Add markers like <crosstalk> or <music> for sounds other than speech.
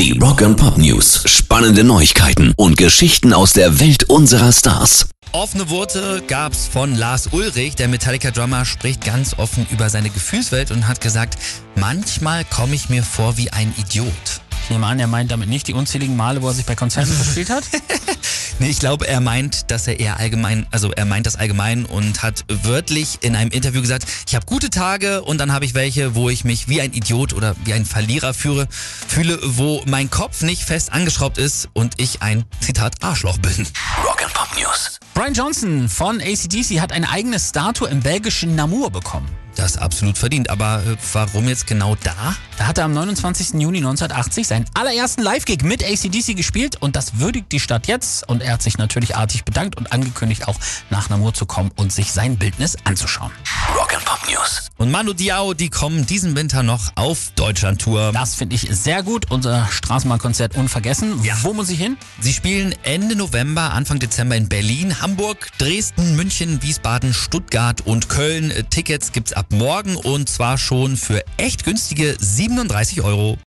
Die Rock and Pop News. Spannende Neuigkeiten und Geschichten aus der Welt unserer Stars. Offene Worte gab's von Lars Ulrich. Der Metallica-Drummer spricht ganz offen über seine Gefühlswelt und hat gesagt, manchmal komme ich mir vor wie ein Idiot. Ich nehme an, er meint damit nicht die unzähligen Male, wo er sich bei Konzerten <laughs> verspielt hat. Nee, ich glaube, er meint, dass er eher allgemein, also er meint das allgemein und hat wörtlich in einem Interview gesagt, ich habe gute Tage und dann habe ich welche, wo ich mich wie ein Idiot oder wie ein Verlierer führe, fühle, wo mein Kopf nicht fest angeschraubt ist und ich ein, Zitat, Arschloch bin. Rock News. Brian Johnson von ACDC hat eine eigene Statue im belgischen Namur bekommen. Das absolut verdient. Aber äh, warum jetzt genau da? Da hat er am 29. Juni 1980 seinen allerersten Live-Gig mit ACDC gespielt und das würdigt die Stadt jetzt. Und er hat sich natürlich artig bedankt und angekündigt, auch nach Namur zu kommen und sich sein Bildnis anzuschauen. Rock and Pop News. Und Manu Diao, die kommen diesen Winter noch auf Deutschland-Tour. Das finde ich sehr gut. Unser Straßenbahnkonzert unvergessen. Ja. Wo muss ich hin? Sie spielen Ende November, Anfang Dezember in Berlin, Hamburg, Dresden, München, Wiesbaden, Stuttgart und Köln. Äh, Tickets gibt's ab morgen und zwar schon für echt günstige 37 Euro.